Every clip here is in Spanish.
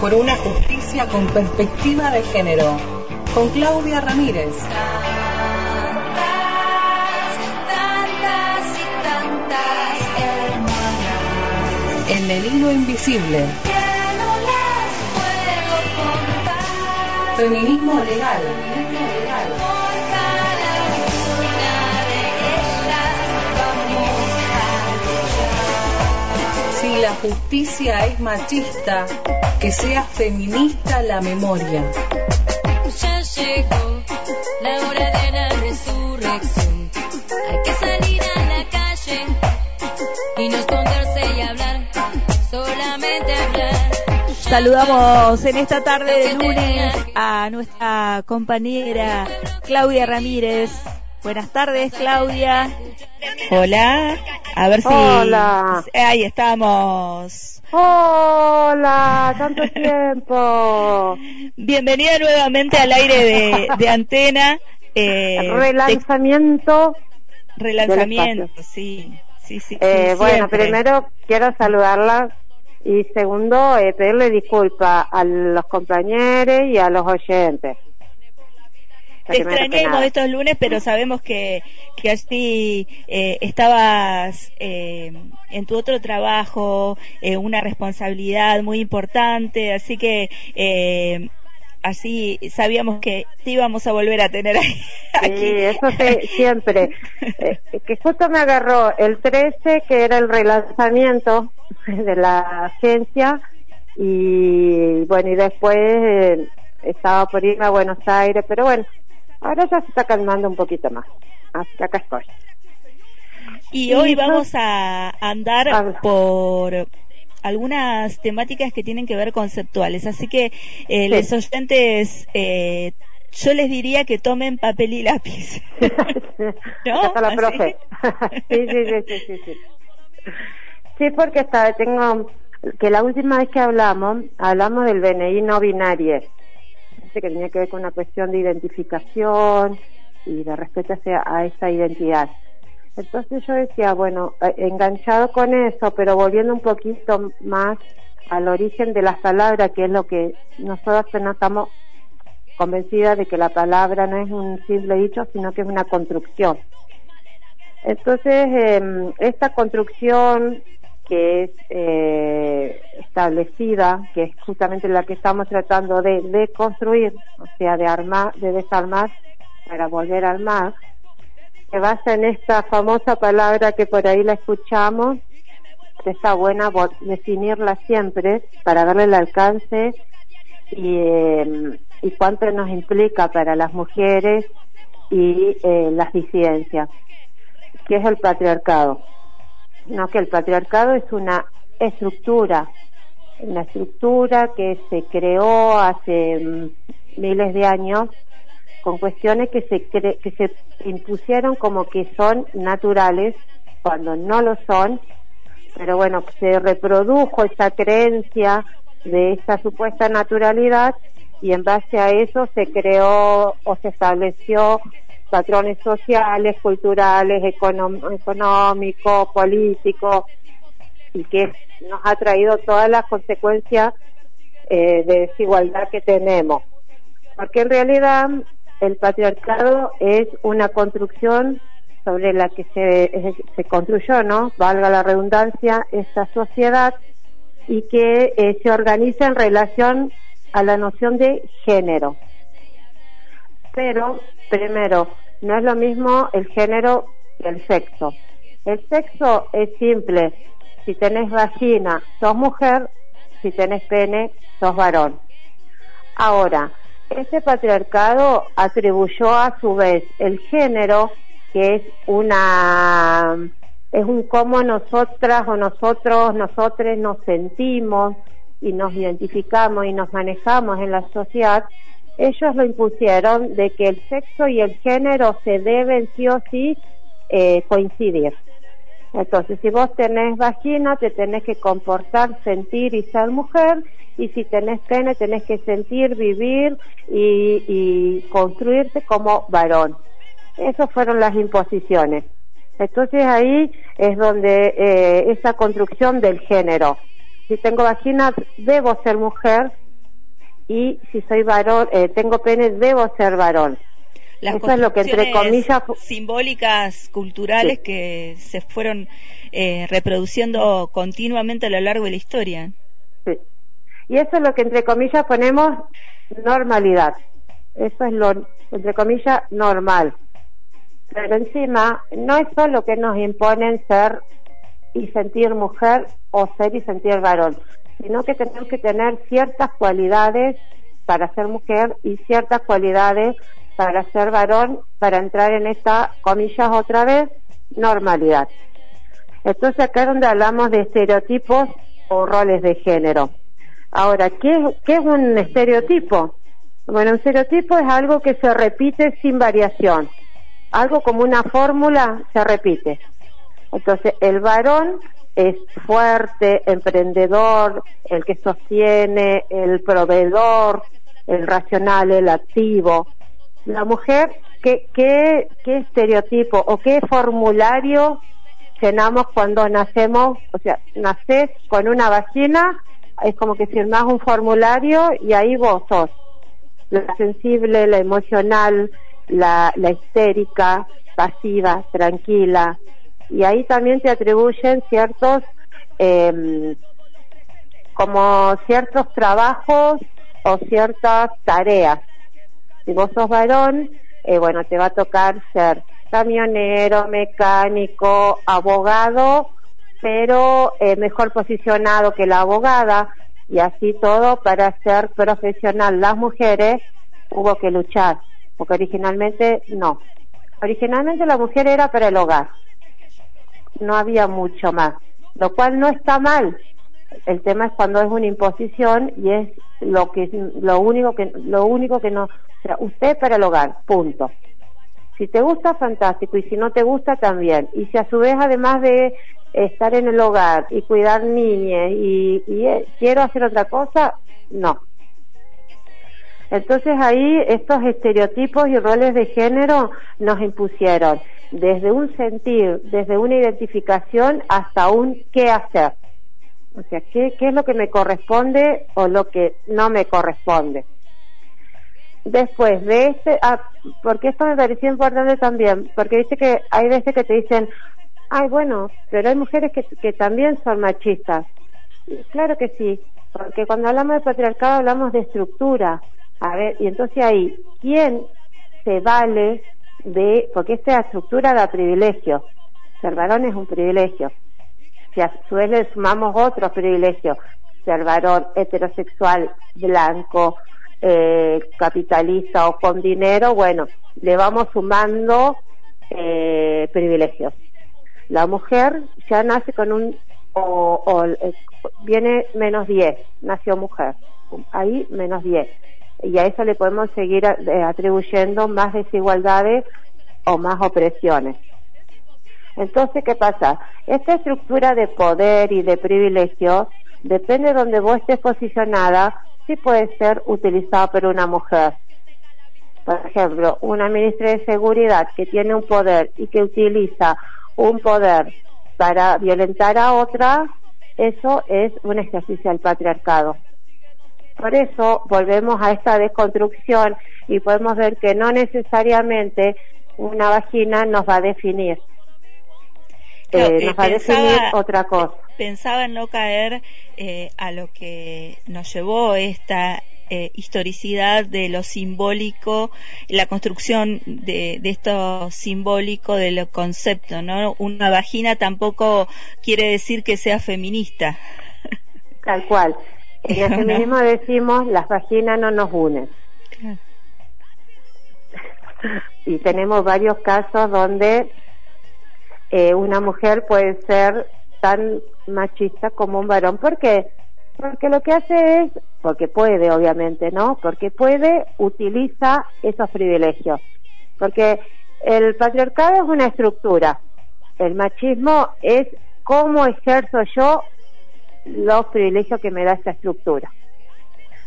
Por una justicia con perspectiva de género. Con Claudia Ramírez. En el hilo invisible. Feminismo legal. La justicia es machista, que sea feminista la memoria. Ya llegó la hora de la resurrección. Hay que salir a la calle y no esconderse y hablar, solamente hablar. Saludamos en esta tarde de lunes a nuestra compañera Claudia Ramírez. Buenas tardes, Claudia. Hola. A ver si. Hola. Ahí estamos. Hola, tanto tiempo. Bienvenida nuevamente al aire de, de antena. eh, Relanzamiento. de- relanzamiento, sí. Sí, sí. Eh, bueno, primero quiero saludarla y segundo eh, pedirle disculpas a los compañeros y a los oyentes. Te nada. estos lunes, pero sabemos que, que así eh, estabas eh, en tu otro trabajo, eh, una responsabilidad muy importante, así que eh, así sabíamos que te íbamos a volver a tener ahí. Sí, aquí. eso sí, siempre. Eh, que justo me agarró el 13, que era el relanzamiento de la agencia, y bueno, y después eh, estaba por irme a Buenos Aires, pero bueno, ahora ya se está calmando un poquito más. Así que acá estoy. Y hoy vamos a andar Habla. por algunas temáticas que tienen que ver conceptuales. Así que eh, Sí. los oyentes, eh, yo les diría que tomen papel y lápiz. ¿No? Está la ¿Así? profe. sí, sí, sí, sí, sí, sí. Porque está, tengo que la última vez que hablamos, hablamos del BNI no binario, que tenía que ver con una cuestión de identificación y de respeto hacia, a esa identidad. Entonces yo decía, bueno, eh, enganchado con eso, pero volviendo un poquito más al origen de las palabras, que es lo que nosotros no estamos convencidas de que la palabra no es un simple dicho, sino que es una construcción. Entonces, eh, esta construcción que es eh, establecida, que es justamente la que estamos tratando de, construir, o sea, de armar, de desarmar para volver a armar, se basa en esta famosa palabra que por ahí la escuchamos, que está buena definirla siempre para darle el alcance y, eh, y cuánto nos implica para las mujeres y eh, las disidencias, que es el patriarcado. No, que el patriarcado es una estructura, una estructura que se creó hace mm, miles de años con cuestiones que se cre- que se impusieron como que son naturales cuando no lo son, pero bueno, se reprodujo esa creencia de esa supuesta naturalidad y en base a eso se creó o se estableció patrones sociales, culturales, económicos, políticos y que nos ha traído todas las consecuencias eh, de desigualdad que tenemos. Porque en realidad el patriarcado es una construcción sobre la que se, se construyó, ¿no? Valga la redundancia, esta sociedad y que eh, se organiza en relación a la noción de género. Pero, primero, no es lo mismo el género que el sexo. El sexo es simple. Si tenés vagina, sos mujer. Si tenés pene, sos varón. Ahora, ese patriarcado atribuyó a su vez el género, que es una es un cómo nosotras o nosotros, nosotres nos sentimos y nos identificamos y nos manejamos en la sociedad, ellos lo impusieron de que el sexo y el género se deben sí o sí eh, coincidir. Entonces, si vos tenés vagina, te tenés que comportar, sentir y ser mujer, y si tenés pene, tenés que sentir, vivir y, y construirte como varón. Esas fueron las imposiciones. Entonces ahí es donde eh, esa construcción del género. Si tengo vagina, debo ser mujer y si soy varón, eh, tengo pene, debo ser varón. Eso es lo que entre comillas simbólicas culturales que se fueron eh, reproduciendo continuamente a lo largo de la historia. Sí. Y eso es lo que entre comillas ponemos normalidad. Eso es lo entre comillas normal. Pero encima no es solo que nos imponen ser y sentir mujer o ser y sentir varón, sino que tenemos que tener ciertas cualidades para ser mujer y ciertas cualidades para ser varón, para entrar en esta, comillas otra vez, normalidad. Entonces acá es donde hablamos de estereotipos o roles de género. Ahora, ¿qué, qué es un estereotipo? Bueno, un estereotipo es algo que se repite sin variación. Algo como una fórmula se repite. Entonces, el varón es fuerte, emprendedor, el que sostiene, el proveedor, el racional, el activo. La mujer, ¿qué, qué, estereotipo o qué formulario llenamos cuando nacemos? O sea, naces con una vagina, es como que firmás un formulario y ahí vos sos la sensible, la emocional, la, la histérica, pasiva, tranquila, y ahí también te atribuyen ciertos eh, como ciertos trabajos o ciertas tareas. Si vos sos varón, eh, bueno, te va a tocar ser camionero, mecánico, abogado, pero eh, mejor posicionado que la abogada y así todo para ser profesional. Las mujeres hubo que luchar, porque originalmente no. Originalmente la mujer era para el hogar no había mucho más, lo cual no está mal. El tema es cuando es una imposición y es lo que lo único que lo único que no, o sea, usted para el hogar, punto. Si te gusta fantástico y si no te gusta también. Y si a su vez además de estar en el hogar y cuidar niñas y, y eh, quiero hacer otra cosa, no. Entonces ahí estos estereotipos y roles de género nos impusieron desde un sentir, desde una identificación hasta un qué hacer. O sea, qué, qué es lo que me corresponde o lo que no me corresponde. Después de este, ah, porque esto me pareció importante también, porque dice que hay veces que te dicen, ay bueno, pero hay mujeres que, que también son machistas. claro que sí, porque cuando hablamos de patriarcado hablamos de estructura. A ver, y entonces ahí, ¿quién se vale de, porque esta estructura da privilegio. Ser varón es un privilegio. Si a su vez le sumamos otros privilegios, ser varón heterosexual, blanco, eh, capitalista o con dinero, bueno, le vamos sumando eh, privilegios. La mujer ya nace con un, o, eh, viene menos 10, nació mujer, ahí menos 10 y a eso le podemos seguir eh, atribuyendo más desigualdades o más opresiones. Entonces, ¿qué pasa? Esta estructura de poder y de privilegio, depende de donde vos estés posicionada, sí puede ser utilizada por una mujer. Por ejemplo, una ministra de Seguridad que tiene un poder y que utiliza un poder para violentar a otra, eso es un ejercicio del patriarcado. Por eso volvemos a esta desconstrucción y podemos ver que no necesariamente una vagina nos va a definir. Eh, nos va a definir otra cosa. Pensaba en no caer eh, a lo que nos llevó esta eh, historicidad de lo simbólico, la construcción de, de, esto simbólico de lo concepto, ¿no? Una vagina tampoco quiere decir que sea feminista. Tal cual. En el feminismo decimos las vaginas no nos unen. y tenemos varios casos donde eh, una mujer puede ser tan machista como un varón. ¿Por qué? Porque lo que hace es, porque puede obviamente, ¿no? Porque puede, utiliza esos privilegios. Porque el patriarcado es una estructura. El machismo es cómo ejerzo yo los privilegios que me da esta estructura.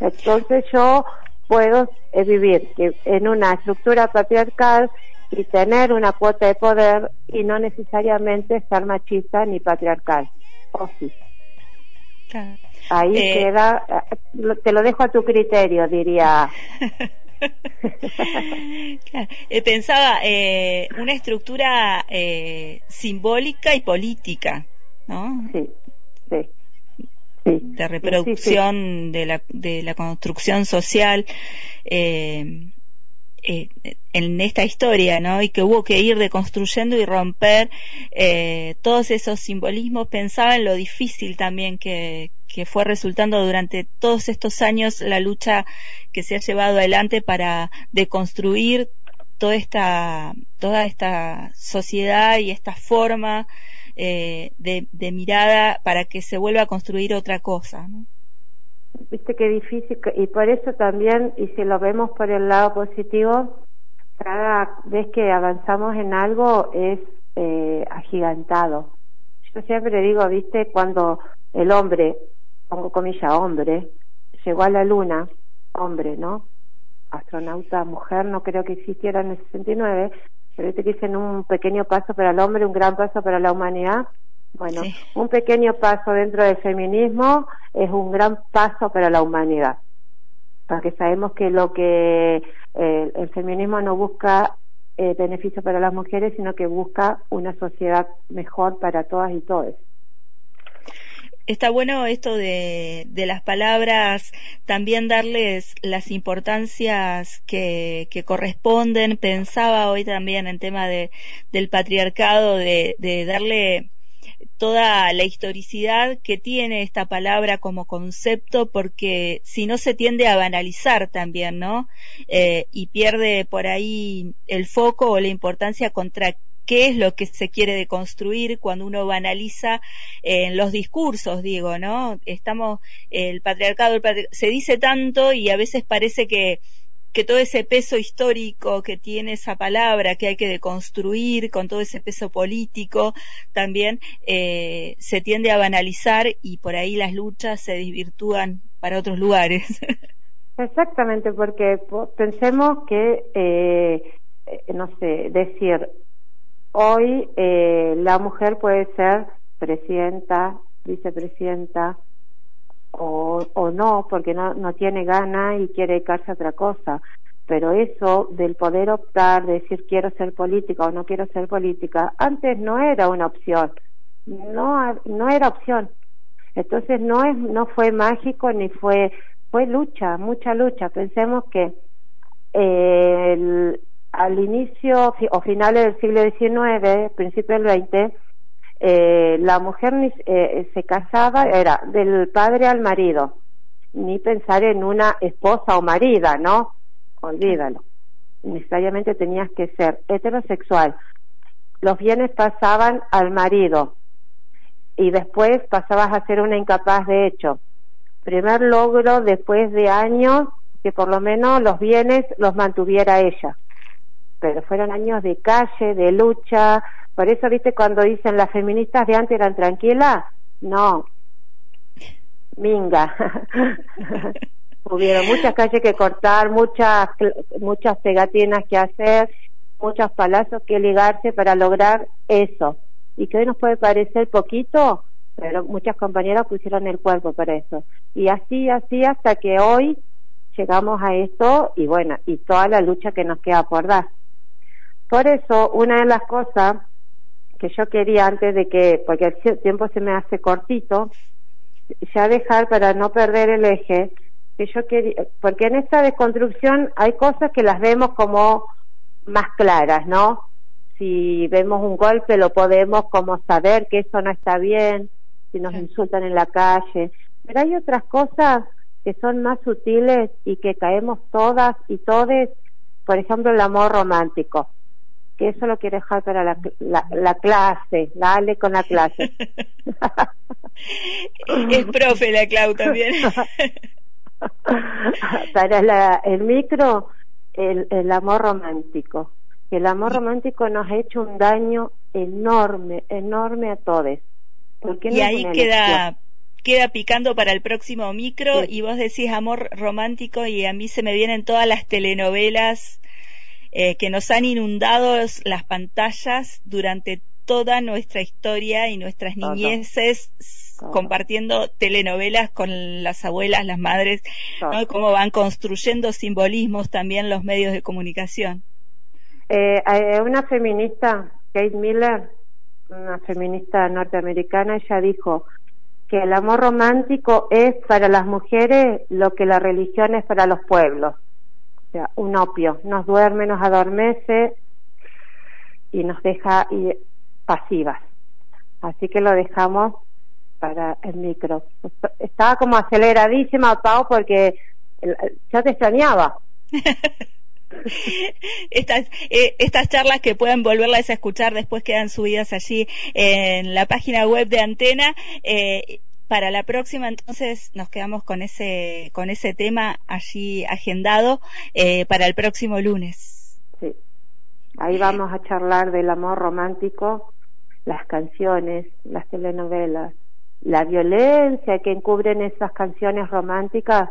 Entonces yo puedo eh, vivir en una estructura patriarcal y tener una cuota de poder y no necesariamente ser machista ni patriarcal. O sí. Ahí Eh, queda, eh, te lo dejo a tu criterio, diría. Claro. Eh, pensaba eh, una estructura eh, simbólica y política, ¿no? Sí, sí. Sí. De reproducción de la de la construcción social eh, eh, en esta historia, ¿no? Y que hubo que ir deconstruyendo y romper eh, todos esos simbolismos. Pensaba en lo difícil también que, que fue resultando durante todos estos años la lucha que se ha llevado adelante para deconstruir toda esta toda esta sociedad y esta forma eh, de, mirada para que se vuelva a construir otra cosa. Viste qué difícil, y por eso también, y si lo vemos por el lado positivo, cada vez que avanzamos en algo es eh, agigantado. Yo siempre digo, viste, cuando el hombre, pongo comilla, hombre, llegó a la luna, hombre, ¿no? Astronauta mujer no creo que existiera en el 69, pero viste que dicen un pequeño paso para el hombre, un gran paso para la humanidad. Bueno, Sí. un pequeño paso dentro del feminismo es un gran paso para la humanidad. Porque sabemos que lo que eh, el feminismo no busca eh, beneficio para las mujeres, sino que busca una sociedad mejor para todas y todos. Está bueno esto de, de las palabras, también darles las importancias que, que corresponden. Pensaba hoy también en tema de, del patriarcado, de, de darle toda la historicidad que tiene esta palabra como concepto, porque si no se tiende a banalizar también, ¿no? Eh, y pierde por ahí el foco o la importancia contra qué es lo que se quiere deconstruir cuando uno banaliza eh, en los discursos, digo, ¿no? Estamos, el patriarcado, se dice tanto y a veces parece que que todo ese peso histórico que tiene esa palabra que hay que deconstruir con todo ese peso político también eh, se tiende a banalizar y por ahí las luchas se desvirtúan para otros lugares. Exactamente, porque po- pensemos que, eh, eh, no sé, decir, hoy eh, la mujer puede ser presidenta, vicepresidenta, o, o no, porque no, no tiene gana y quiere dedicarse a otra cosa. Pero eso del poder optar, de decir quiero ser política o no quiero ser política, antes no era una opción, no, no era opción. Entonces no es, no fue mágico ni fue, fue lucha, mucha lucha. Pensemos que eh, el- al inicio o finales del siglo XIX, principio del XX, eh, la mujer eh, se casaba, era del padre al marido, ni pensar en una esposa o marida, ¿no? Olvídalo. Necesariamente tenías que ser heterosexual. Los bienes pasaban al marido y después pasabas a ser una incapaz de hecho. Primer logro después de años que por lo menos los bienes los mantuviera ella. Pero fueron años de calle, de lucha. Por eso, viste, cuando dicen las feministas de antes eran tranquilas, no. Minga. Hubieron muchas calles que cortar, muchas, muchas pegatinas que hacer, muchos palazos que ligarse para lograr eso. Y que hoy nos puede parecer poquito, pero muchas compañeras pusieron el cuerpo para eso. Y así, así hasta que hoy llegamos a esto y bueno, y toda la lucha que nos queda por dar. Por eso, una de las cosas que yo quería antes de que, porque el tiempo se me hace cortito, ya dejar para no perder el eje, que yo quería, porque en esta desconstrucción hay cosas que las vemos como más claras, ¿no? Si vemos un golpe lo podemos como saber que eso no está bien, si nos insultan en la calle, pero hay otras cosas que son más sutiles y que caemos todas y todes, por ejemplo el amor romántico, que eso lo quiero dejar para la, la, la clase, dale con la clase. es profe la Clau también. para la, el micro, el, el amor romántico. El amor romántico nos ha hecho un daño enorme, enorme a todos. Porque y ahí queda queda picando para el próximo micro Sí. y vos decís amor romántico y a mí se me vienen todas las telenovelas eh, que nos han inundado las pantallas durante toda nuestra historia y nuestras niñeces compartiendo telenovelas con las abuelas, las madres, ¿no? cómo van construyendo simbolismos también los medios de comunicación. Eh, una feminista, Kate Miller, una feminista norteamericana, ella dijo que el amor romántico es para las mujeres lo que la religión es para los pueblos. O sea, un opio, nos duerme, nos adormece y nos deja pasivas. Así que lo dejamos para el micro. Estaba como aceleradísima, Pau, porque ya te extrañaba. estas, eh, estas charlas que pueden volverlas a escuchar después quedan subidas allí en la página web de Antena. Eh, para la próxima entonces nos quedamos con ese con ese tema allí agendado eh, para el próximo lunes. Sí. Ahí vamos a charlar del amor romántico, las canciones, las telenovelas, la violencia que encubren esas canciones románticas,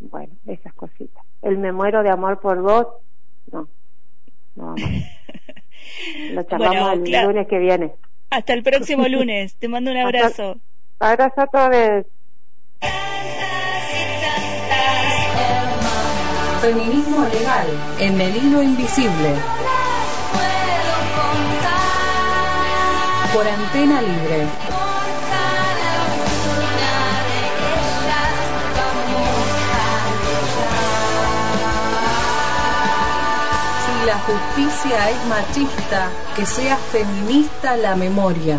bueno, esas cositas. El me muero de amor por vos, no, no vamos. Lo charlamos el lunes que viene. Hasta el próximo lunes. Te mando un abrazo. Abrazo a todos. Feminismo legal en el hilo invisible. Por antena libre. la justicia es machista, que sea feminista la memoria.